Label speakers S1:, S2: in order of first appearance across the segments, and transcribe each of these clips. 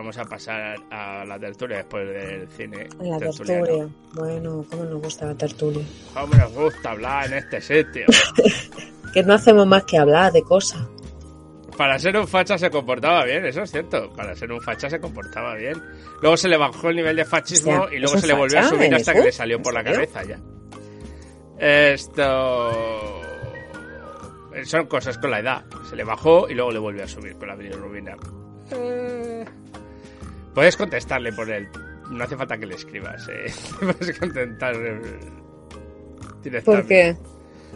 S1: vamos a pasar a la tertulia después del cine.
S2: La tertulia. Bueno, ¿cómo nos gusta la tertulia?
S1: ¿Cómo nos gusta hablar en este sitio?
S2: Que no hacemos más que hablar de cosas.
S1: Para ser un facha se comportaba bien, eso es cierto. Para ser un facha se comportaba bien. Luego se le bajó el nivel de fachismo
S2: O sea,
S1: y luego
S2: ¿es
S1: se le volvió a subir
S2: en
S1: hasta que le salió por la cabeza ya. Esto. Son cosas con la edad. Se le bajó y luego le volvió a subir con la bilirrubina. Eh, Puedes contestarle por él. No hace falta que le escribas. Eh. Puedes contestar eh, directamente.
S2: ¿Por qué?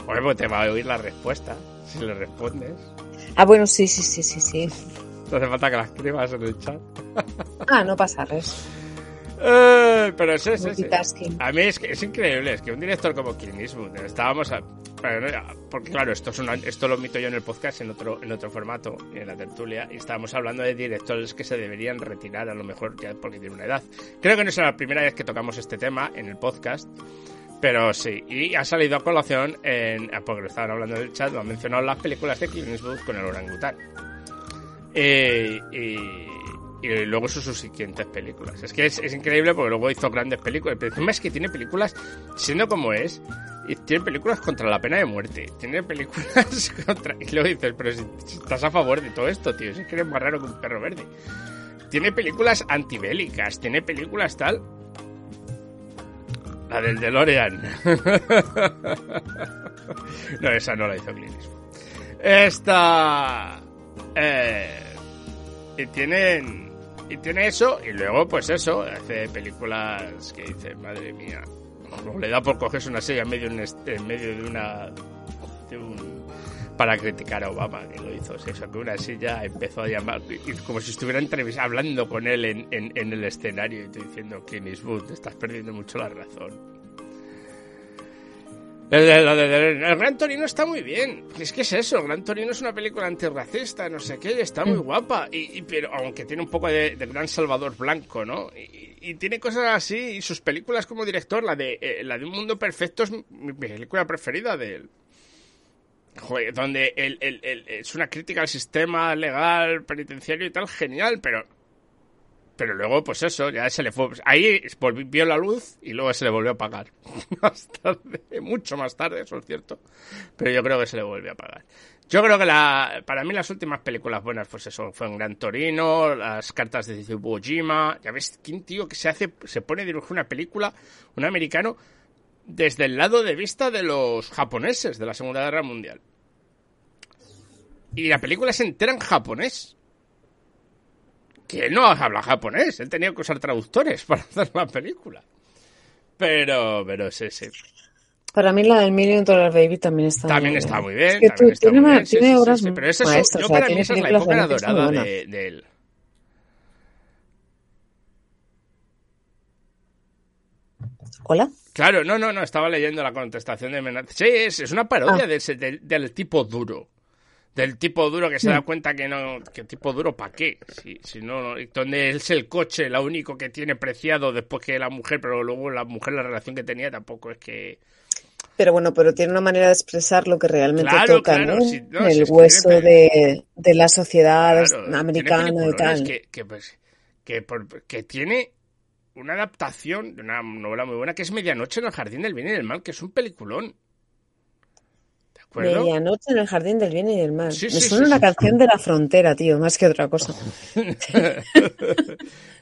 S1: Oye, pues te va a oír la respuesta si le respondes.
S2: Ah, bueno, sí, sí, sí, sí, sí.
S1: No hace falta que la escribas en el chat.
S2: Ah, no pasa res.
S1: Eh, pero sí, sí.
S2: Multitasking.
S1: A mí es que es increíble, es que un director como Clint Eastwood, estábamos a- porque claro, esto es una- esto lo omito yo en el podcast en otro en otro formato, en la tertulia, y estábamos hablando de directores que se deberían retirar a lo mejor porque tienen una edad. Creo que no es la primera vez que tocamos este tema en el podcast, pero sí, y ha salido a colación en ah, porque lo estaban hablando en el chat, lo han mencionado las películas de Clint Eastwood con el orangután. Eh, y, y luego sus siguientes películas. Es que es, es increíble porque luego hizo grandes películas. Pero encima es que tiene películas, siendo como es, tiene películas contra la pena de muerte. Tiene películas contra. Y luego dices, pero si, estás a favor de todo esto, tío, si es que eres más raro que un perro verde. Tiene películas antibélicas, tiene películas tal. La del DeLorean. no, esa no la hizo Clint. Esta. Eh, y tienen. Y tiene eso, y luego, pues eso, hace películas que dice, madre mía. o Le da por cogerse una silla en medio, en medio de una. de un- para criticar a Obama, que lo hizo. Se sacó una silla, empezó a llamar, y como si estuviera hablando con él en, en, en el escenario, y estoy diciendo, Clint Eastwood, estás perdiendo mucho la razón. El, Gran Torino está muy bien. Es que es eso, el Gran Torino es una película antirracista, no sé qué, está muy guapa. Y, y- pero aunque tiene un poco de, de Gran Salvador Blanco, ¿no? Y, y tiene cosas así, y sus películas como director, la de eh, la de Un Mundo Perfecto es mi, mi película preferida de él. Joder, donde el, el- el- es una crítica al sistema legal, penitenciario y tal, genial, pero pero luego, pues eso, ya se le fue. Ahí volvi- vio la luz y luego se le volvió a apagar. más tarde, mucho más tarde, eso es cierto. Pero yo creo que se le volvió a apagar. Yo creo que la, para mí las últimas películas buenas, pues eso, fue en Gran Torino, las cartas de Iwo. Ya ves, ¿quién tío que se hace, se pone a dirigir una película, un americano, desde el lado de vista de los japoneses de la Segunda Guerra Mundial? Y la película se entera en japonés que él no habla japonés, él tenía que usar traductores para hacer la película. Pero, pero sí, sí.
S2: Para mí la del Million Dollar Baby también está
S1: También
S2: muy
S1: está
S2: bien.
S1: muy bien.
S2: Es que tú- tiene,
S1: muy
S2: ma-
S1: bien, sí,
S2: tiene
S1: sí, sí,
S2: obras
S1: sí, Pero es eso,
S2: maestras,
S1: yo
S2: o sea,
S1: para mí esa es la época dorada de, de él.
S2: ¿Hola?
S1: Claro, no, no, no, estaba leyendo la contestación de Menard. Sí, es, es una parodia
S2: Ah.
S1: de ese- del, del tipo duro. Del tipo duro que se da cuenta que no. que tipo duro para qué. Si, si no, donde es el coche, lo único que tiene preciado después que la mujer, pero luego la mujer, la relación que tenía tampoco es que.
S2: Pero bueno, pero tiene una manera de expresar lo que realmente
S1: Claro,
S2: toca,
S1: claro,
S2: ¿no?
S1: si
S2: el hueso
S1: tiene
S2: de, de la sociedad
S1: Claro,
S2: americana y tal.
S1: Que, que, pues, que, por- que tiene una adaptación de una novela muy buena que es Medianoche en el Jardín del Bien y del Mal, que es un peliculón. ¿De acuerdo?
S2: Medianoche en el jardín del bien y del mal.
S1: Sí,
S2: Me
S1: sí,
S2: suena
S1: sí,
S2: una canción de la frontera, tío, más que otra cosa.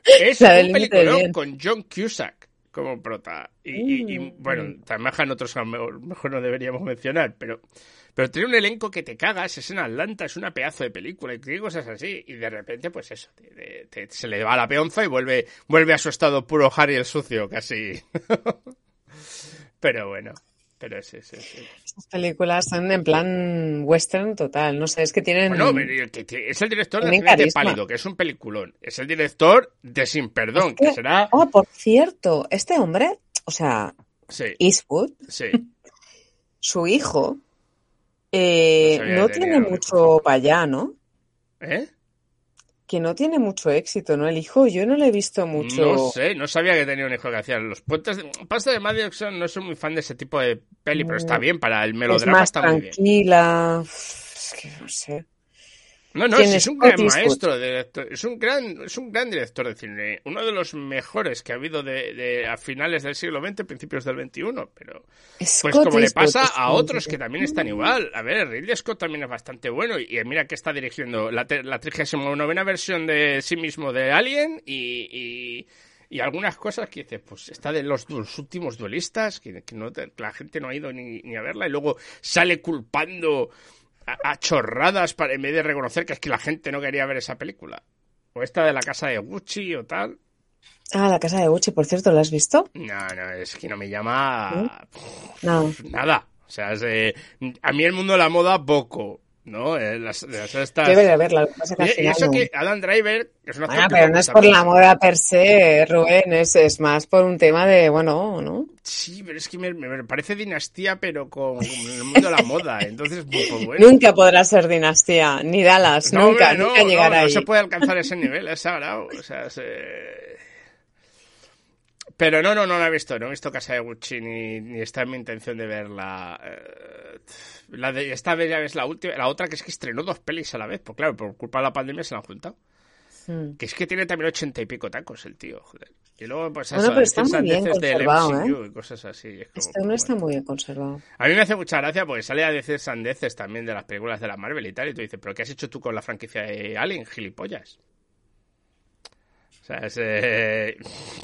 S1: es
S2: La
S1: un peliculón con John Cusack como prota. Y, y- y,
S2: Mm.
S1: bueno, trabajan otros que a lo mejor mejor no deberíamos mencionar, pero, pero tiene un elenco que te cagas, es en Atlanta, es una pedazo de película y tiene cosas así. Y de repente, pues eso, te- te- te- se le va la peonza y vuelve, vuelve a su estado puro Harry el sucio, casi. pero bueno. Pero sí, sí, sí.
S2: Esas películas son en plan western total. No sé, es que tienen.
S1: Bueno, es el director de. Pálido, que es un peliculón. Es el director de Sin Perdón,
S2: Es
S1: que
S2: que-
S1: será.
S2: Oh, por cierto, este hombre, o sea,
S1: Sí,
S2: Eastwood,
S1: sí.
S2: su hijo, eh,
S1: No
S2: no tiene mucho para allá, ¿no?
S1: ¿Eh?
S2: Que no tiene mucho éxito, ¿no? El hijo, yo no le he visto mucho.
S1: No sé, no sabía que tenía un hijo que hacía los puentes. De... Pasta de Madison no soy muy fan de ese tipo de peli, pero está bien, para el
S2: es
S1: melodrama
S2: más
S1: está muy bien.
S2: Es que no sé.
S1: No, no,
S2: ¿Quién
S1: sí,
S2: es
S1: un gran maestro, de es un gran, es un gran director de cine, uno de los mejores que ha habido de, de- a finales del siglo XX, principios del XXI, pero pues
S2: Scott
S1: como le pasa a otros que también están igual. A ver, Ridley Scott también es bastante bueno y, y mira que está dirigiendo la, la 39 versión de sí mismo de Alien y, y, y algunas cosas que dices, pues está de los, los últimos duelistas, que, que no la gente no ha ido ni, ni a verla y luego sale culpando a, a chorradas para, en vez de reconocer que es que la gente no quería ver esa película. O esta de la casa de Gucci o tal.
S2: Ah, la casa de Gucci, por cierto, ¿la has visto?
S1: No, no, es que no me llama
S2: No.
S1: nada. O sea, es a mí el mundo de la moda poco, ¿no? Eh, las, las estas...
S2: Debe de verla.
S1: Y, y eso
S2: no.
S1: que Adam Driver es una
S2: Bueno, pero no es por la moda per se, Rubén, es, es más por un tema de, bueno, ¿no?
S1: Sí, pero es que me, me parece dinastía, pero con el mundo de la moda. Entonces, pues bueno.
S2: Nunca podrá ser dinastía, ni Dallas,
S1: No,
S2: nunca,
S1: hombre, no,
S2: nunca
S1: no,
S2: llegará
S1: no
S2: ahí.
S1: se puede alcanzar ese nivel, es sagrado. O sea, se- Pero no, no, no la he visto. No he visto Casa de Gucci ni, ni está en mi intención de verla. Eh, La de, esta vez ya ves la última. La otra que es que estrenó dos pelis a la vez. Pues claro, por culpa de la pandemia se la han juntado. Que es que tiene también ochenta y pico tacos el tío, joder. Y luego, pues
S2: Bueno,
S1: eso,
S2: pero está muy bien conservado,
S1: MCU y cosas así. y es como,
S2: Este hombre está muy bien conservado.
S1: A mí me hace mucha gracia porque sale a decir sandeces también de las películas de la Marvel y tal. Y tú dices, ¿pero qué has hecho tú con la franquicia de Alien, gilipollas? O sea, es, eh,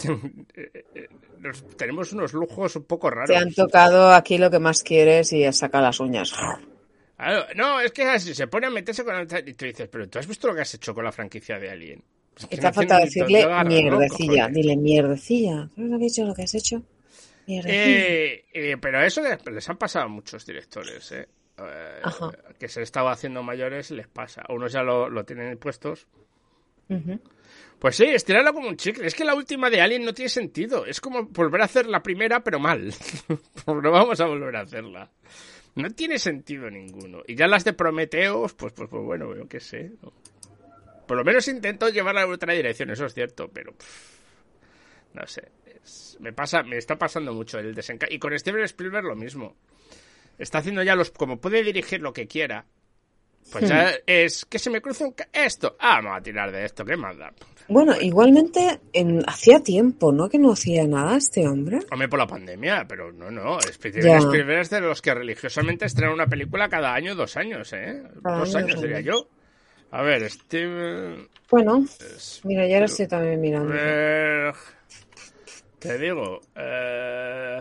S1: nos- tenemos unos lujos un poco raros.
S2: Te han tocado aquí lo que más quieres y saca las uñas.
S1: Claro, no, es que así, se pone a meterse con... el- Y tú dices, ¿pero tú has visto lo que has hecho con la franquicia de Alien? Pues es que
S2: te
S1: no ni
S2: decirle mierdecilla.
S1: cojones.
S2: Dile mierdecilla. ¿Tú no has dicho lo que has hecho? Mierdecilla.
S1: Eh, eh, pero eso les, han pasado a muchos directores, ¿eh? Eh, que se estaba haciendo mayores les pasa. A unos ya lo, lo tienen puestos.
S2: Ujú.
S1: Pues sí, estirarlo como un chicle. Es que la última de Alien no tiene sentido. Es como volver a hacer la primera, pero mal. Pues no vamos a volver a hacerla. No tiene sentido ninguno. Y ya las de Prometeos, pues, pues, pues bueno, yo qué sé. Por lo menos intento llevarla a otra dirección, eso es cierto, pero pff, no sé. es- me pasa, me está pasando mucho el desencanto. Y con Steven Spielberg lo mismo. Está haciendo ya los, como puede dirigir lo que quiera. Pues ya es que se me cruza un esto. Ah, vamos a tirar de esto, ¿qué más da?
S2: Bueno, igualmente, en, hacía tiempo, ¿no? Que no hacía nada este hombre.
S1: Hombre, por la pandemia, pero no, no. Spielberg es de los que religiosamente estrenan una película cada año, dos años, ¿eh?
S2: Cada
S1: dos
S2: año,
S1: años,
S2: dos
S1: diría
S2: años.
S1: yo. A ver, Steven...
S2: Bueno, mira, ya ahora estoy también mirando.
S1: Te digo, eh,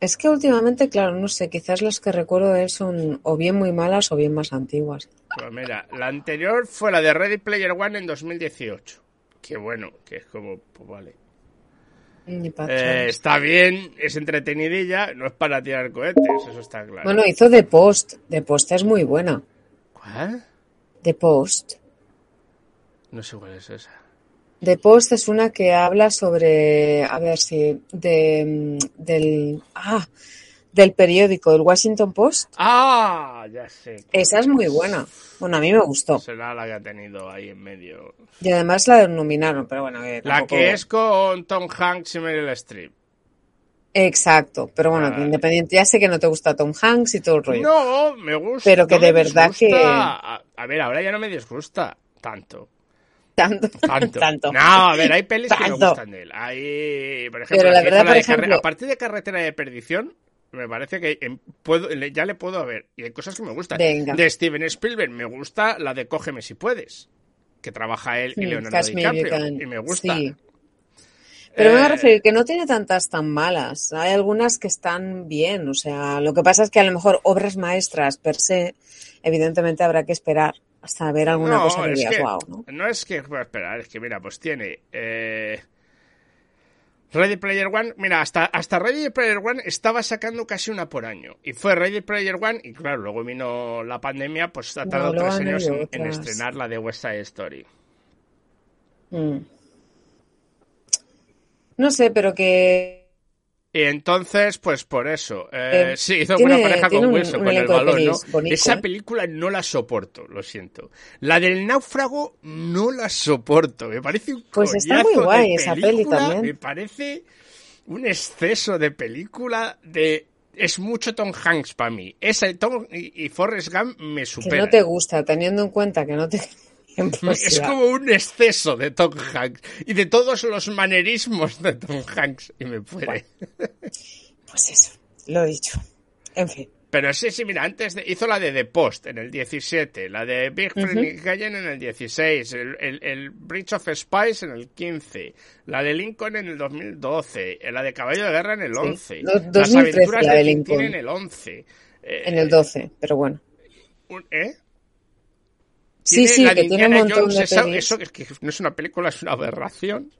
S2: Es que últimamente, claro, no sé, quizás las que recuerdo de él son o bien muy malas o bien más antiguas.
S1: pues mira, la anterior fue la de Ready Player One en 2018. Qué bueno, que es como, pues vale. Eh, está bien, es entretenidilla, no es para tirar cohetes, eso está claro.
S2: Bueno, hizo The Post. The Post es muy buena.
S1: ¿Cuál?
S2: The Post.
S1: No sé cuál es esa.
S2: The Post es una que habla sobre, a ver si, de, mm, del, ah, del periódico, el Washington Post.
S1: Ah, ya sé.
S2: Esa es muy buena. Bueno, a mí me gustó.
S1: Será la que ha tenido ahí en medio.
S2: Y además la nominaron, pero bueno. que
S1: La
S2: tampoco-
S1: que es con Tom Hanks y Meryl Streep.
S2: Exacto, pero bueno,
S1: Vale.
S2: independiente, ya sé que no te gusta Tom Hanks y todo el rollo.
S1: No, me gusta.
S2: Pero que
S1: no
S2: de verdad
S1: disgusta.
S2: que-
S1: A, a ver, ahora ya no me disgusta tanto.
S2: Tanto,
S1: Tanto.
S2: tanto.
S1: No, a ver, hay pelis que me gustan de él. Hay, por ejemplo,
S2: Pero la verdad, por ejemplo-
S1: a partir de Carretera de Perdición, me parece que puedo, ya le puedo ver. Y hay cosas que me gustan.
S2: Venga.
S1: De Steven Spielberg me gusta la de Cógeme si puedes. Que trabaja él y
S2: Hmm,
S1: Leonardo DiCaprio. Y me gusta.
S2: Sí. Pero me voy a
S1: Eh,
S2: referir que no tiene tantas tan malas. Hay algunas que están bien. O sea, lo que pasa es que a lo mejor obras maestras per se, evidentemente habrá que esperar hasta ver alguna
S1: no,
S2: cosa que digas,
S1: que-
S2: wow, ¿no?
S1: No es que pueda esperar, es que mira, pues tiene. eh, Ready Player One, mira, hasta, hasta Ready Player One estaba sacando casi una por año. Y fue Ready Player One, y claro, luego vino la pandemia, pues ha tardado
S2: No,
S1: tres años en, estrenar la de West Side Story.
S2: Mm. No sé, pero que
S1: Y entonces, pues por eso. Eh,
S2: Eh,
S1: sí, hizo
S2: tiene-
S1: buena pareja con
S2: un-
S1: Wilson,
S2: un
S1: con el balón, ¿no?
S2: bonito,
S1: Esa
S2: ¿eh?
S1: película no la soporto, lo siento. La del náufrago no la soporto. Me parece un
S2: Pues está muy guay esa peli
S1: película,
S2: también.
S1: Me parece un exceso de película de... Es mucho Tom Hanks para mí. Esa Tom y, y Forrest Gump me
S2: que
S1: superan.
S2: no te gusta, teniendo en cuenta que no te...
S1: Es como un exceso de Tom Hanks y de todos los manerismos de Tom Hanks y me puede.
S2: Pues eso, lo he dicho. En fin.
S1: Pero sí, sí, mira, antes de- hizo la de The Post en el 17, la de Big
S2: Ujú.
S1: Friendly Giant en el 16, el, el, el Bridge of Spies en el 15, la de Lincoln en el 2012, eh, la de Caballo de Guerra en el 11,
S2: Do-
S1: las
S2: 2013
S1: aventuras
S2: la
S1: de
S2: de Lincoln.
S1: en el 11. eh,
S2: En el 12, pero bueno.
S1: ¿Eh?
S2: Sí,
S1: Tiene
S2: sí,
S1: la
S2: que tiene un montón
S1: Jones,
S2: de pelis.
S1: eso es que no es una película, es una aberración.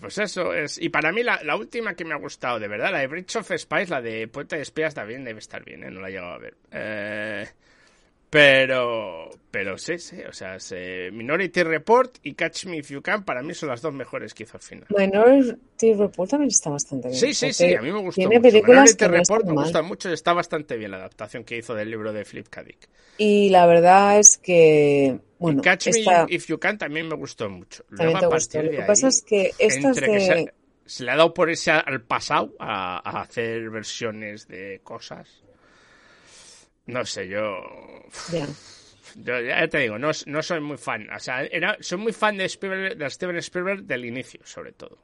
S1: Pues eso es. Y para mí la, la última que me ha gustado, de verdad, la de Bridge of Spies, la de Puente de Espías también debe estar bien, ¿eh? No la he llegado a ver. Pero, pero sí, sí, o sea, se- Minority Report y Catch Me If You Can para mí son las dos mejores que hizo al final.
S2: Minority Report también está bastante bien.
S1: Sí, sí, sí, a mí me gustó
S2: Tiene
S1: mucho.
S2: películas
S1: Minority
S2: que no
S1: Report
S2: están
S1: me gusta mucho y está bastante bien la adaptación que hizo del libro de Flip K. Dick.
S2: Y la verdad es que, bueno,
S1: y Catch
S2: esta
S1: Me If You Can también me gustó mucho. Luego, a partir
S2: Lo
S1: de
S2: que
S1: ahí,
S2: pasa es que estas
S1: entre que
S2: de...
S1: se, se le ha dado por ese al pasado a, a hacer versiones de cosas. No sé, yo,
S2: Ya.
S1: yo ya te digo, no, no soy muy fan. O sea, era, soy muy fan de, Spielberg- de Steven Spielberg del inicio, sobre todo.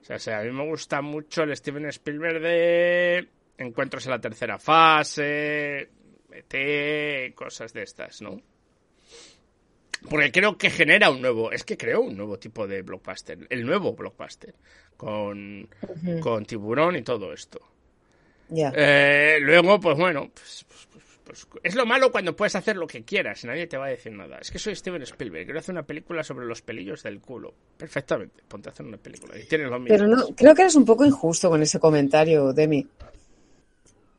S1: O sea, o sea, a mí me gusta mucho el Steven Spielberg de Encuentros en la tercera fase, ET, cosas de estas, ¿no? Porque creo que genera un nuevo, es que creó un nuevo tipo de blockbuster, el nuevo blockbuster, con, con tiburón y todo esto. Eh, luego, pues bueno, pues, pues- pues- pues, es lo malo cuando puedes hacer lo que quieras, nadie te va a decir nada. Es que soy Steven Spielberg, quiero hacer una película sobre los pelillos del culo. Perfectamente, ponte a hacer una película y tienes los
S2: Pero no, creo que eres un poco injusto con ese comentario, Demi.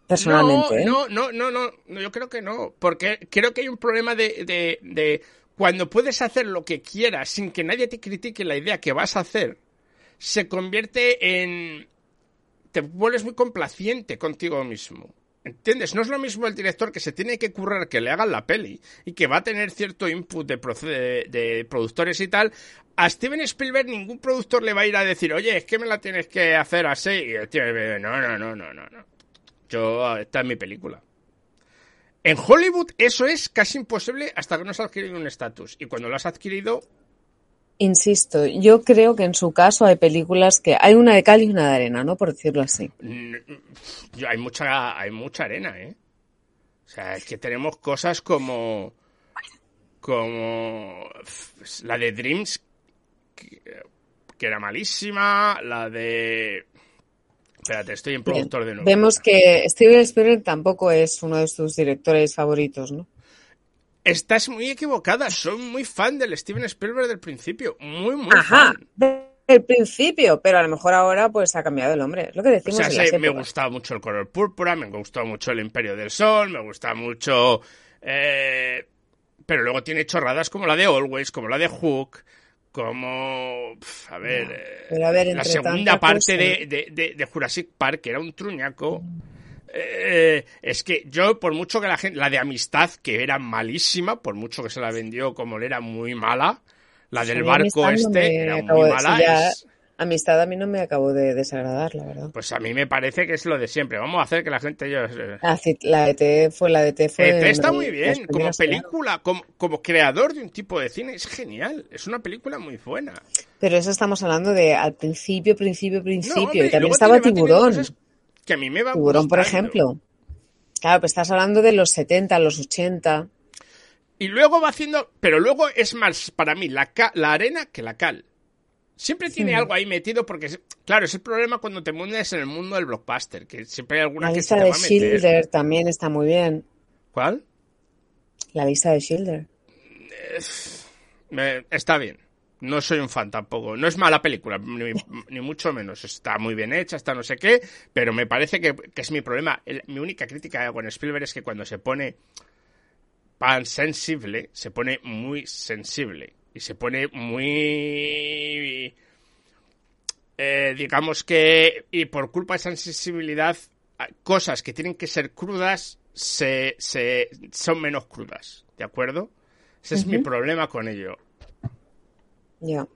S2: Personalmente, ¿eh?
S1: No, no, no, no, no, yo creo que no, porque creo que hay un problema de, de, de cuando puedes hacer lo que quieras sin que nadie te critique la idea que vas a hacer, se convierte en... te vuelves muy complaciente contigo mismo. ¿Entiendes? No es lo mismo el director que se tiene que currar que le hagan la peli y que va a tener cierto input de, de, de productores y tal. A Steven Spielberg ningún productor le va a ir a decir, oye, es que me la tienes que hacer así. Y no, no, no, no, no, no. Yo, esta es mi película. En Hollywood eso es casi imposible hasta que no has adquirido un estatus. Y cuando lo has adquirido,
S2: Insisto, yo creo que en su caso hay películas que hay una de cal y una de arena, ¿no? Por decirlo así.
S1: mm, yo- hay mucha, hay mucha arena, ¿eh? O sea, es que tenemos cosas como, como la de Dreams, que, que era malísima, la de... Espérate, estoy en productor de nuevo.
S2: Vemos que Steven Spielberg tampoco es uno de tus directores favoritos, ¿no?
S1: Estás muy equivocada, soy muy fan del Steven Spielberg del principio, muy, muy
S2: Ajá,
S1: fan.
S2: el principio, pero a lo mejor ahora pues ha cambiado el hombre. Es lo que
S1: O
S2: decimos
S1: sea,
S2: en
S1: sí, me gustaba mucho el color púrpura, me gustó mucho el Imperio del Sol, me gusta mucho... eh, pero luego tiene chorradas como la de Always, como la de Hook, como... pf, a ver... Eh,
S2: pero a ver,
S1: la segunda parte de, de- de- de Jurassic Park, que era un truñaco... eh, es que yo, por mucho que la gente... La de Amistad, que era malísima, por mucho que se la vendió como le era muy mala... La del barco
S2: no
S1: este era
S2: acabo
S1: muy
S2: de-
S1: mala.
S2: sí, ya-
S1: es-
S2: Amistad a mí no me acabó de desagradar, la verdad.
S1: Pues a mí me parece que es lo de siempre. Vamos a hacer que la gente... Yo,
S2: Ah, sí, la de T fue la de T fue.
S1: ET está muy bien, como
S2: claro.
S1: película, como, como creador de un tipo de cine, es genial. Es una película muy buena.
S2: Pero eso estamos hablando de al principio, principio,
S1: No,
S2: principio.
S1: hombre,
S2: y también estaba Tiburón.
S1: Que a mí me va
S2: Tiburón, por ejemplo. Claro, pues estás hablando de los 70, los 80.
S1: Y luego va haciendo, pero luego es más para mí la, ca- la arena que la cal. Siempre tiene
S2: Hmm.
S1: algo ahí metido porque, claro, es el problema cuando te mueves en el mundo del blockbuster, que siempre hay alguna
S2: La
S1: que se
S2: lista
S1: te
S2: de
S1: va a meter.
S2: Schilder también está muy bien.
S1: ¿Cuál?
S2: La lista de Schilder.
S1: Me- está bien. No soy un fan tampoco. No es mala película, ni, mucho menos. Está muy bien hecha, está no sé qué, pero me parece que, es mi problema. mi única crítica con Spielberg es que cuando se pone pan sensible, se pone muy sensible. Y se pone muy... Eh, digamos que... Y por culpa de esa sensibilidad, cosas que tienen que ser crudas se, se son menos crudas. ¿De acuerdo? Ese es mi problema con ello.
S2: Ya.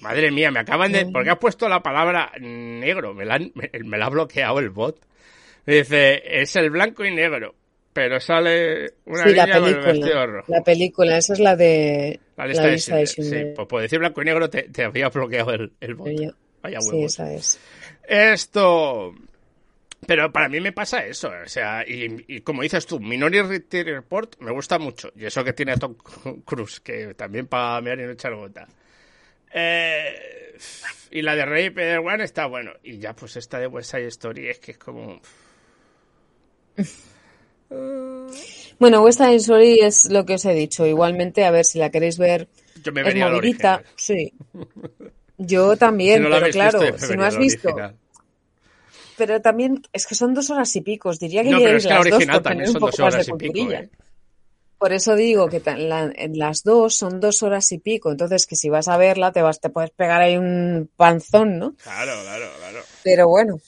S1: Madre mía, me acaban de. ¿Por qué has puesto la palabra negro? Me la, me, la ha bloqueado el bot. Me dice, es el blanco y negro. Pero sale una
S2: sí, niña la película, con el vestido rojo. La película, esa es la de.
S1: La lista, de, Sí, pues por decir blanco y negro te, te había bloqueado el, el bot. Vaya
S2: huevos. Sí, esa es.
S1: Esto. Pero para mí me pasa eso, o sea, y, como dices tú, Minority Report me gusta mucho, y eso que tiene a Tom Cruise, que también para mirar y no echar gota. Eh, y la de Ray Peter One está bueno, y ya pues esta de West Side Story es que es como...
S2: Bueno, West Side Story es lo que os he dicho, igualmente, a ver si la queréis ver...
S1: Yo me es movidita,
S2: sí. Yo también, pero claro, si no has visto pero también es que son dos horas y pico. Diría que
S1: no,
S2: pero
S1: es que la original también son dos horas y pico. ¿eh?
S2: Por eso digo que en las dos son dos horas y pico. Entonces, que si vas a verla, te vas, te puedes pegar ahí un panzón, ¿no?
S1: Claro, claro, claro.
S2: Pero bueno.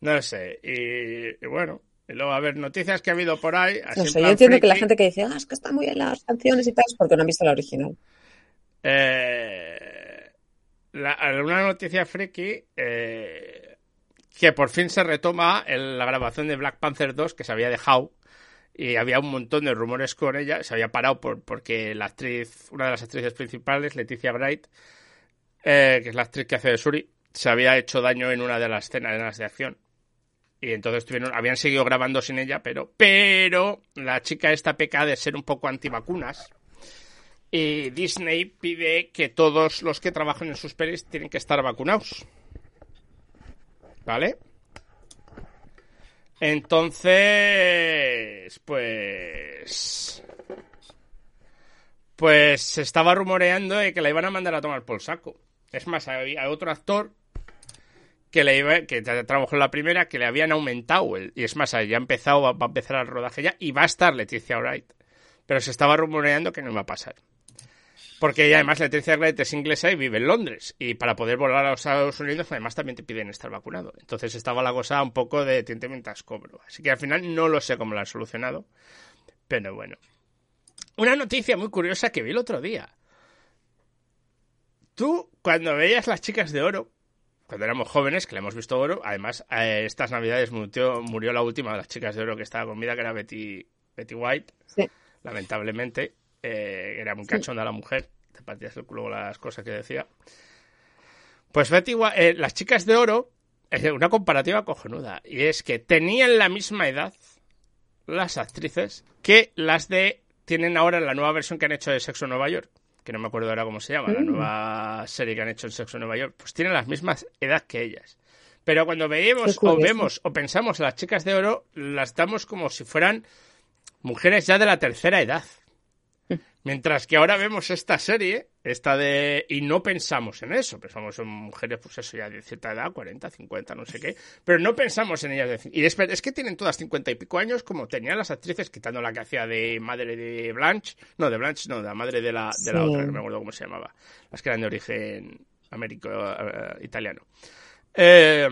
S1: No sé. Y, bueno, y luego, a ver, noticias que ha habido por ahí.
S2: no sé, yo entiendo que la gente que dice, ah, es que están muy bien las canciones y tal, es porque no han visto la original.
S1: Eh, la, una noticia friki. Eh, que por fin se retoma la grabación de Black Panther 2 que se había dejado y había un montón de rumores con ella, se había parado por, porque la actriz, una de las actrices principales, Leticia Bright, eh, que es la actriz que hace de Suri, se había hecho daño en una de las escenas de acción. Y entonces tuvieron, habían seguido grabando sin ella, pero, pero la chica esta peca de ser un poco antivacunas. Y Disney pide que todos los que trabajan en sus pelis tienen que estar vacunados. ¿Vale? Entonces, pues... Pues se estaba rumoreando de que la iban a mandar a tomar por saco. Es más, había otro actor que le iba, que trabajó en la primera, que le habían aumentado. El, y es más, ya ha empezado, va, a empezar el rodaje ya y va a estar Leticia Wright. Pero se estaba rumoreando que no iba a pasar. Porque además Leticia Wright es inglesa y vive en Londres. Y para poder volar a los Estados Unidos, además también te piden estar vacunado. Entonces estaba la cosa un poco de tiente mientras cobro. Así que al final no lo sé cómo lo han solucionado. Pero bueno. Una noticia muy curiosa que vi el otro día. Tú, cuando veías las chicas de oro, cuando éramos jóvenes, que le hemos visto oro, además, eh, estas navidades murió, murió, la última de las chicas de oro que estaba con vida, que era Betty, Betty White. Lamentablemente. Eh, era muy cachonda la mujer, te partías el culo las cosas que decía. Pues Betty, eh, las chicas de oro, es una comparativa cojonuda, y es que tenían la misma edad las actrices que las de tienen ahora la nueva versión que han hecho de Sexo en Nueva York, que no me acuerdo ahora cómo se llama, la mm. nueva serie que han hecho en Sexo en Nueva York, pues tienen las mismas edad que ellas. Pero cuando veíamos o vemos o pensamos a las chicas de oro, las damos como si fueran mujeres ya de la tercera edad. Mientras que ahora vemos esta serie, esta de... y no pensamos en eso, pensamos en mujeres, pues eso ya de cierta edad, 40, 50, no sé qué, pero no pensamos en ellas. Y es, es que tienen todas 50 y pico años, como tenían las actrices, quitando la que hacía de madre de Blanche, no, de Blanche, no, de la madre de la, de la otra, no me acuerdo cómo se llamaba, las que eran de origen américo, eh, italiano. Eh,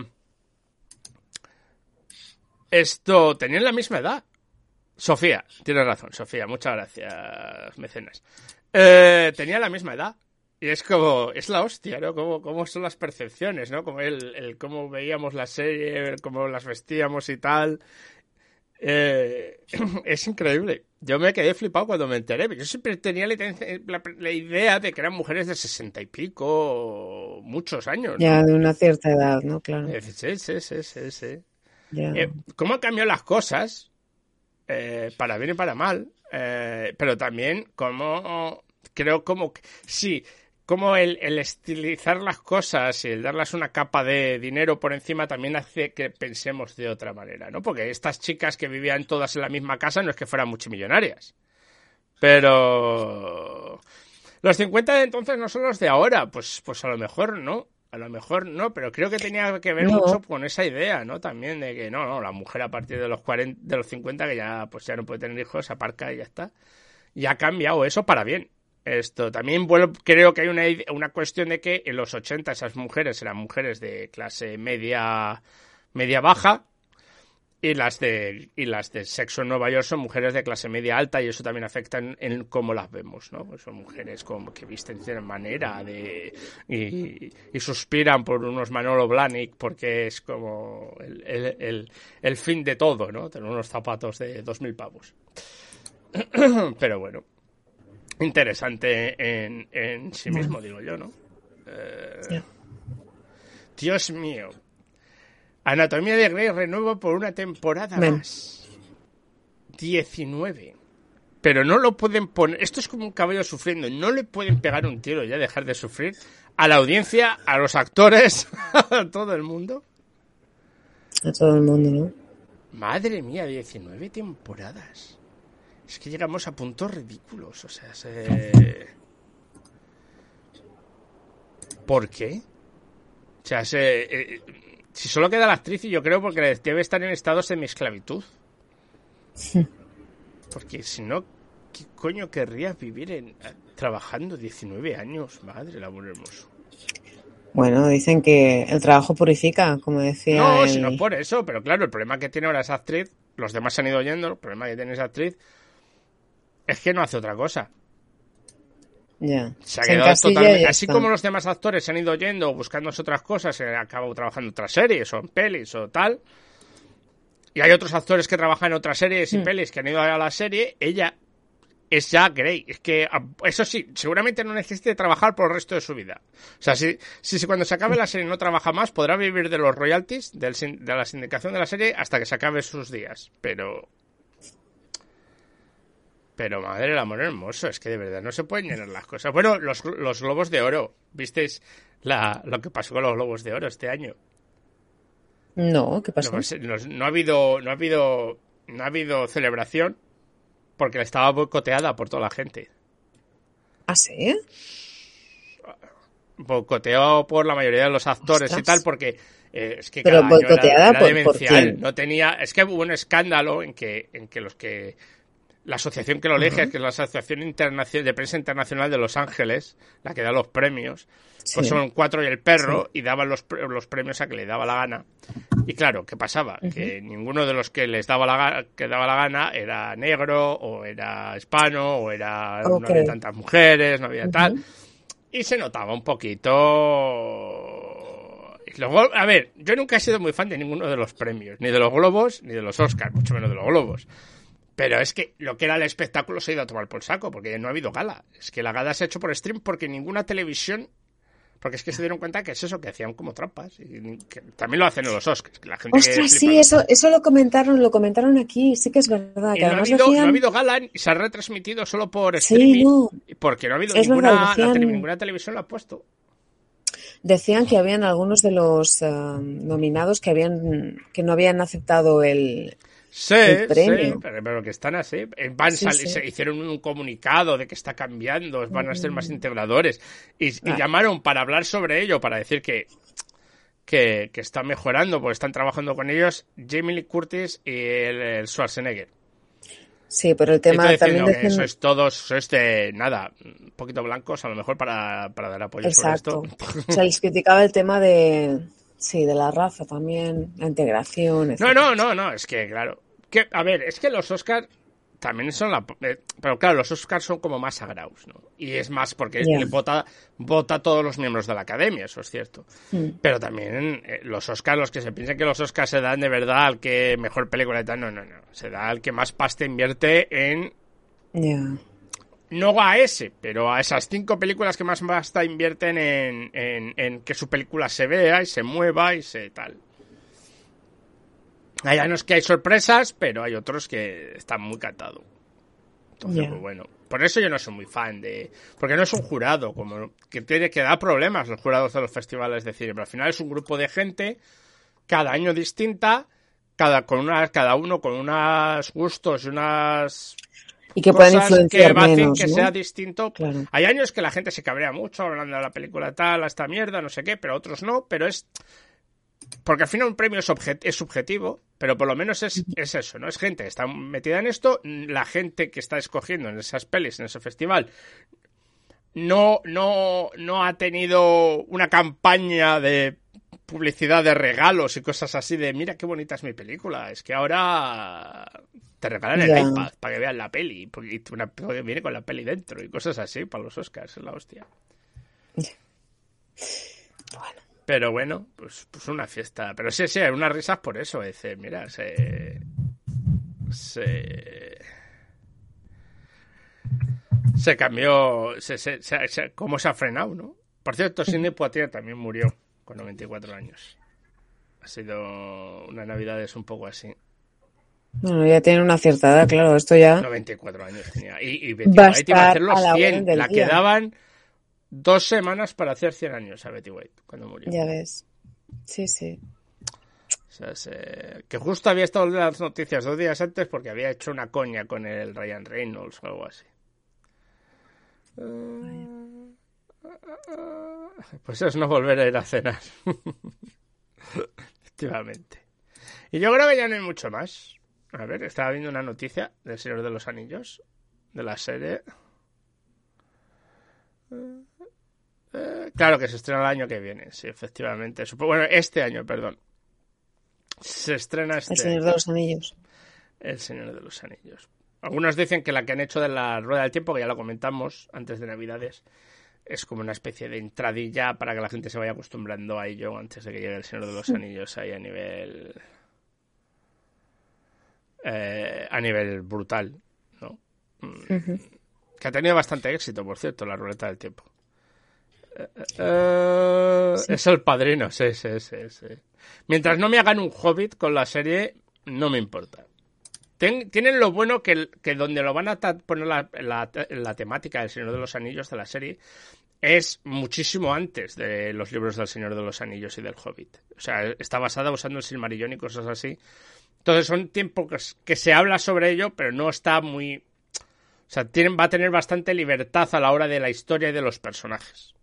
S1: esto, tenían la misma edad. Sofía, tienes razón, Sofía, muchas gracias, mecenas. Eh, tenía la misma edad. Y es como, es la hostia, ¿no? Cómo, cómo son las percepciones, ¿no? Como el, el cómo veíamos la serie, cómo las vestíamos y tal. Eh, es increíble. Yo me quedé flipado cuando me enteré. Yo siempre tenía la, idea de que eran mujeres de sesenta y pico, muchos años.
S2: Ya, de una cierta edad, ¿no? Claro.
S1: Sí, sí, sí, sí. sí. Eh, ¿Cómo han cambiado las cosas? Eh, para bien y para mal, eh, pero también como creo como sí, como el, estilizar las cosas y el darles una capa de dinero por encima también hace que pensemos de otra manera, ¿no? Porque estas chicas que vivían todas en la misma casa no es que fueran multimillonarias. Pero Los 50 de entonces no son los de ahora, pues, pues a lo mejor no. A lo mejor no, pero creo que tenía que ver mucho con esa idea, ¿no? También de que no, no, la mujer a partir de los 40, de los 50 que ya pues ya no puede tener hijos, aparca y ya está. Y ha cambiado eso para bien. Esto también bueno, creo que hay una, una cuestión de que en los 80 esas mujeres eran mujeres de clase media media baja y las de y las de sexo en Nueva York son mujeres de clase media alta y eso también afecta en, cómo las vemos no pues son mujeres como que visten de manera de y, suspiran por unos Manolo Blahnik porque es como el, el, fin de todo no tener unos zapatos de dos mil pavos. Pero bueno interesante en, en sí mismo digo yo no eh, Dios mío Anatomía de Grey renuevo por una temporada más. 19. Pero no lo pueden poner. Esto es como un caballo sufriendo. No le pueden pegar un tiro y ya dejar de sufrir. A la audiencia, a los actores, a todo el mundo.
S2: A todo el mundo, ¿no?
S1: Madre mía, 19 temporadas. Es que llegamos a puntos ridículos. O sea, se... ¿Por qué? O sea, se... Eh, si solo queda la actriz, y yo creo porque debe estar en estado semi-esclavitud. Porque si no, ¿qué coño querrías vivir en, trabajando 19 años? Madre, la mujer hermoso.
S2: Bueno, dicen que el trabajo purifica, como decía.
S1: No, si no por eso, pero claro, el problema que tiene ahora esa actriz, los demás se han ido oyendo, el problema que tiene esa actriz es que no hace otra cosa. Se ha quedado totalmente. Así como los demás actores se han ido yendo buscando otras cosas, se han acabado trabajando en otras series o en pelis o tal. Y hay otros actores que trabajan en otras series y mm. pelis que han ido a la serie. Ella es ya Grey. Es que, ah, eso sí, seguramente no necesite trabajar por el resto de su vida. O sea, si, si, cuando se acabe la serie no trabaja más, podrá vivir de los royalties, del, de la sindicación de la serie, hasta que se acabe sus días. Pero pero madre el amor hermoso, es que de verdad no se pueden llenar las cosas. Bueno, los, los globos de oro, ¿visteis la, lo que pasó con los globos de oro este año?
S2: No, ¿qué pasó?
S1: No, ha habido, no ha habido, no ha habido celebración porque estaba boicoteada por toda la gente.
S2: ¿Ah, sí?
S1: Boicoteado por la mayoría de los actores y tal, porque eh, es que
S2: Pero boicoteada por, quién?
S1: No tenía, es que hubo un escándalo en que, en que los que la asociación que lo elige, que es la Asociación Internacional de Prensa Internacional de Los Ángeles, la que da los premios, pues son cuatro y el perro, y daban los, los, premios a que le daba la gana. Y claro, ¿qué pasaba? Que ninguno de los que les daba la, que daba la gana era negro, o era hispano, o era no había tantas mujeres, no había tal. Y se notaba un poquito. Luego, a ver, yo nunca he sido muy fan de ninguno de los premios, ni de los globos, ni de los Oscars, mucho menos de los globos. Pero es que lo que era el espectáculo se ha ido a tomar por saco, porque no ha habido gala. Es que la gala se ha hecho por stream porque ninguna televisión. Porque es que se dieron cuenta que es eso, que hacían como trampas. Y también lo hacen en los Oscars. La gente
S2: Ostras, sí, eso, eso lo comentaron, lo comentaron aquí, sí que es verdad. Que
S1: no, ha habido, no, ha habido, gala y se ha retransmitido solo por streaming. Porque no ha habido ninguna, ninguna televisión lo ha puesto.
S2: Decían que habían algunos de los eh, nominados que habían que no habían aceptado el,
S1: Sí, sí, pero, que están así. Eh, van Se hicieron un comunicado de que está cambiando, van a ser más mm. integradores. Y, llamaron para hablar sobre ello, para decir que, que, que está mejorando, porque están trabajando con ellos Jamie Lee Curtis y el, Schwarzenegger.
S2: Sí, pero el tema también
S1: que eso es todo, sois de nada, un poquito blancos a lo mejor para, para dar apoyo
S2: Exacto. esto. Se les criticaba el tema de, Sí, de la raza también, la integración.
S1: No, no, no, no, es que, claro. Que, a ver, es que los Oscars también son la. Eh, pero claro, los Oscars son como más sagrados, ¿no? Y es más porque vota, vota a todos los miembros de la academia, eso es cierto. Hmm. Pero también eh, los Oscars, los que se piensan que los Oscars se dan de verdad al que mejor película y tal, no, no, no. Se da al que más pasta invierte en no a ese, pero a esas cinco películas que más basta invierten en, en, que su película se vea y se mueva y se tal. Hay años que hay sorpresas, pero hay otros que están muy cantados. Entonces, pues bueno. Por eso yo no soy muy fan de. Porque no es un jurado, como que tiene que dar problemas los jurados de los festivales de cine. Pero al final es un grupo de gente, cada año distinta, cada, con una, cada uno con unos gustos y unas
S2: y que
S1: cosas
S2: influenciar
S1: que
S2: menos,
S1: que
S2: ¿no?
S1: sea distinto.
S2: Claro.
S1: Hay años que la gente se cabrea mucho hablando de la película tal, a esta mierda, no sé qué, pero otros no, pero es... Porque al final un premio es subjetivo, pero por lo menos es, es eso, ¿no? Es gente que está metida en esto, la gente que está escogiendo en esas pelis, en ese festival, no, no, no ha tenido una campaña de publicidad de regalos y cosas así de mira qué bonita es mi película. Es que ahora te regalan el iPad para que vean la peli, porque una porque viene con la peli dentro y cosas así para los Oscars, es la hostia.
S2: Bueno,
S1: Pero bueno, pues, pues una fiesta. Pero sí, sí, hay unas risas por eso. Es decir, mira, se. Se. Se cambió. Se, se, se- se- ¿Cómo se ha frenado, no? Por cierto, Sidney Poitier también murió con 94 años. Ha sido una Navidades un poco así.
S2: bueno, ya tienen una cierta edad, claro, esto ya...
S1: 94 años tenía. Y, y Betty
S2: Va
S1: White iba a hacer los
S2: a la
S1: 100.
S2: orden del
S1: La
S2: día.
S1: quedaban dos semanas para hacer 100 años a Betty White cuando murió.
S2: Ya ves. Sí, sí.
S1: O sea, se- que justo había estado en las noticias dos días antes porque había hecho una coña con el Ryan Reynolds o algo así. Pues es no volver a ir a cenar. Efectivamente. Y yo creo que ya no hay mucho más. A ver, estaba viendo una noticia del Señor de los Anillos, de la serie. Eh, claro que se estrena el año que viene, sí, efectivamente. Bueno, este año, perdón. Se estrena este
S2: El Señor de los Anillos.
S1: El Señor de los Anillos. Algunos dicen que la que han hecho de la Rueda del Tiempo, que ya lo comentamos antes de Navidades, es como una especie de entradilla para que la gente se vaya acostumbrando a ello antes de que llegue el Señor de los Anillos ahí a nivel. eh, a nivel brutal, ¿no? Mm. Que ha tenido bastante éxito, por cierto, la Ruleta del Tiempo. Eh, eh, Es el padrino, sí, sí, sí, sí. Mientras no me hagan un hobbit con la serie, no me importa. Ten- tienen lo bueno que, que donde lo van a poner la, la- la temática del Señor de los Anillos de la serie es muchísimo antes de los libros del Señor de los Anillos y del Hobbit. O sea, está basada usando el Silmarillón y cosas así. Entonces son tiempos que, se habla sobre ello, pero no está muy... O sea, tienen, va a tener bastante libertad a la hora de la historia y de los personajes.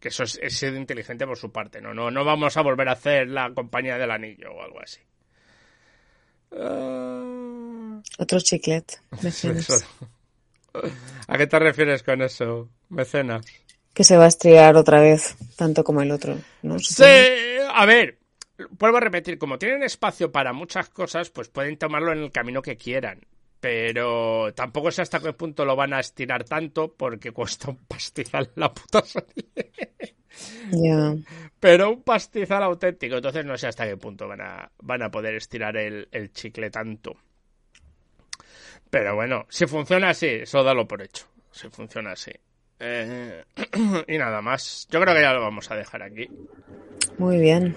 S1: Que eso es, es inteligente por su parte, ¿no? No, no vamos a volver a hacer la compañía del anillo o algo así. Ah,
S2: Otro chiclet.
S1: ¿A qué te refieres con eso, mecenas?
S2: Que se va a estriar otra vez, tanto como el otro. ¿no?
S1: Sí, a ver, vuelvo a repetir, como tienen espacio para muchas cosas, pues pueden tomarlo en el camino que quieran. Pero tampoco sé hasta qué punto lo van a estirar tanto porque cuesta un pastizal la puta serie. Pero un pastizal auténtico. Entonces no sé hasta qué punto van a, van a poder estirar el, el chicle tanto. Pero bueno, si funciona así, eso dalo por hecho. Si funciona así. Eh, y nada más. Yo creo que ya lo vamos a dejar aquí.
S2: Muy bien.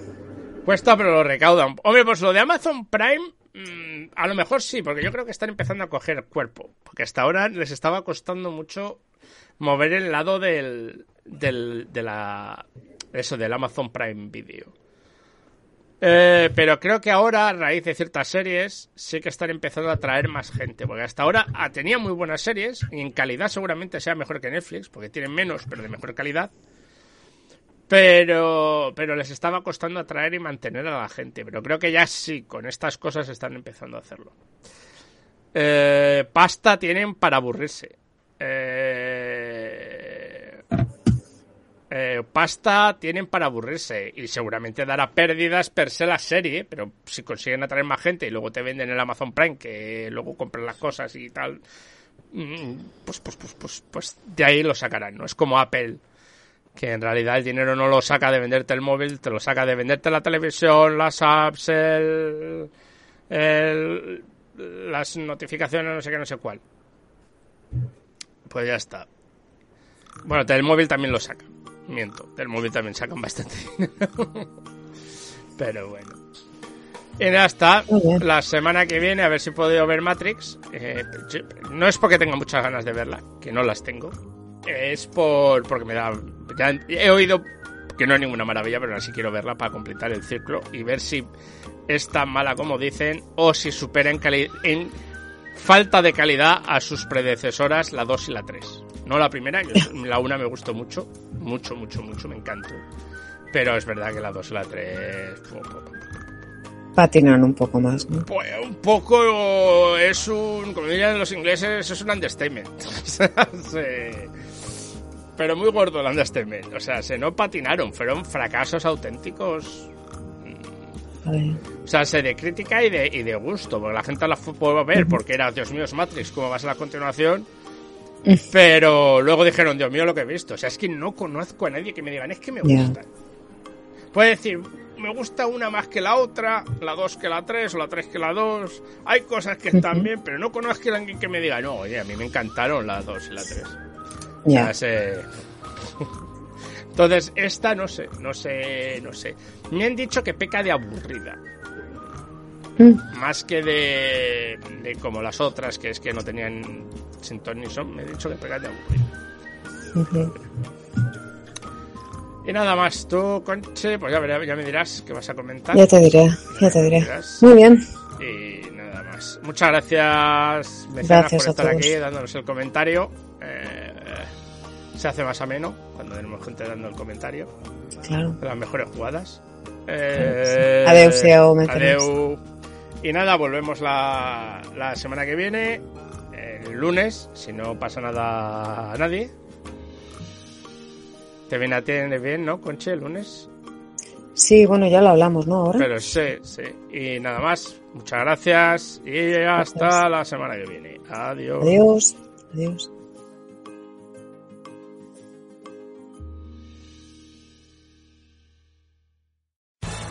S1: Cuesta, pero lo recaudan. Hombre, pues lo de Amazon Prime, mm, a lo mejor sí, porque yo creo que están empezando a coger cuerpo. Porque hasta ahora les estaba costando mucho mover el lado del, del de la eso del Amazon Prime Video. Eh, pero creo que ahora, a raíz de ciertas series, sí que están empezando a atraer más gente. Porque hasta ahora ah, tenía muy buenas series, y en calidad seguramente sea mejor que Netflix, porque tienen menos, pero de mejor calidad. Pero, pero les estaba costando atraer y mantener a la gente. Pero creo que ya sí, con estas cosas están empezando a hacerlo. Eh, pasta tienen para aburrirse. Eh, eh, pasta tienen para aburrirse. Y seguramente dará pérdidas per se la serie. Pero si consiguen atraer más gente y luego te venden el Amazon Prime, que luego compran las cosas y tal. mm, Pues, pues, pues, pues, pues de ahí lo sacarán, ¿no? Es como Apple que en realidad el dinero no lo saca de venderte el móvil, te lo saca de venderte la televisión, las apps, el, el- las notificaciones, no sé qué, no sé cuál. Pues ya está. Bueno, del móvil también lo saca. Miento, del móvil también sacan bastante dinero. Pero bueno. Y ya está.
S2: Muy bien.
S1: La semana que viene a ver si he podido ver Matrix. Eh, no es porque tenga muchas ganas de verla, que no las tengo. Es por porque me da... ya he oído que no es ninguna maravilla, pero así quiero verla para completar el círculo y ver si es tan mala como dicen o si supera en, en falta de calidad a sus predecesoras, la 2 y la 3. No la primera, la una me gustó mucho, mucho, mucho, mucho, me encantó. Pero es verdad que la 2 y la 3...
S2: Patinan un poco más, ¿no?
S1: Pues un poco es un, como dirían los ingleses, es un understatement. Pero muy gordo el understatement. O sea, se no patinaron, fueron fracasos auténticos. O sea, se de crítica y de, y de gusto, porque la gente la pudo ver porque era, Dios mío, es Matrix, ¿cómo va a ser la continuación? Pero luego dijeron, Dios mío, lo que he visto. O sea, es que no conozco a nadie que me digan, es que me gustan. Puede decir, me gusta una más que la otra, la dos que la tres o la tres que la dos. Hay cosas que están bien, pero no conozco a alguien que me diga, no, oye, a mí me encantaron la dos y la tres. Ya. Entonces, esta no sé, no sé, no sé. Me han dicho que peca de aburrida. Mm. Más que de, de, como las otras, que es que no tenían sin ni son. Me han dicho que peca de aburrida. Y nada más, tú, Conche, pues ya, ya me dirás qué vas a comentar.
S2: Ya te diré, ya, te diré. Muy bien.
S1: Y nada más. Muchas gracias, mecenas, por estar aquí dándonos el comentario. Eh, se hace más ameno cuando tenemos gente dando el comentario.
S2: Claro.
S1: De las mejores jugadas. Eh,
S2: Adeus,
S1: Adeu. Y nada, volvemos la, la semana que viene, el lunes, si no pasa nada a nadie. Te viene a tener bien, ¿no, Conche, el lunes?
S2: Sí, bueno, ya lo hablamos, ¿no? Ahora.
S1: Pero sí, sí. Y nada más. Muchas gracias y hasta la semana que viene. Adiós.
S2: Adiós. Adiós.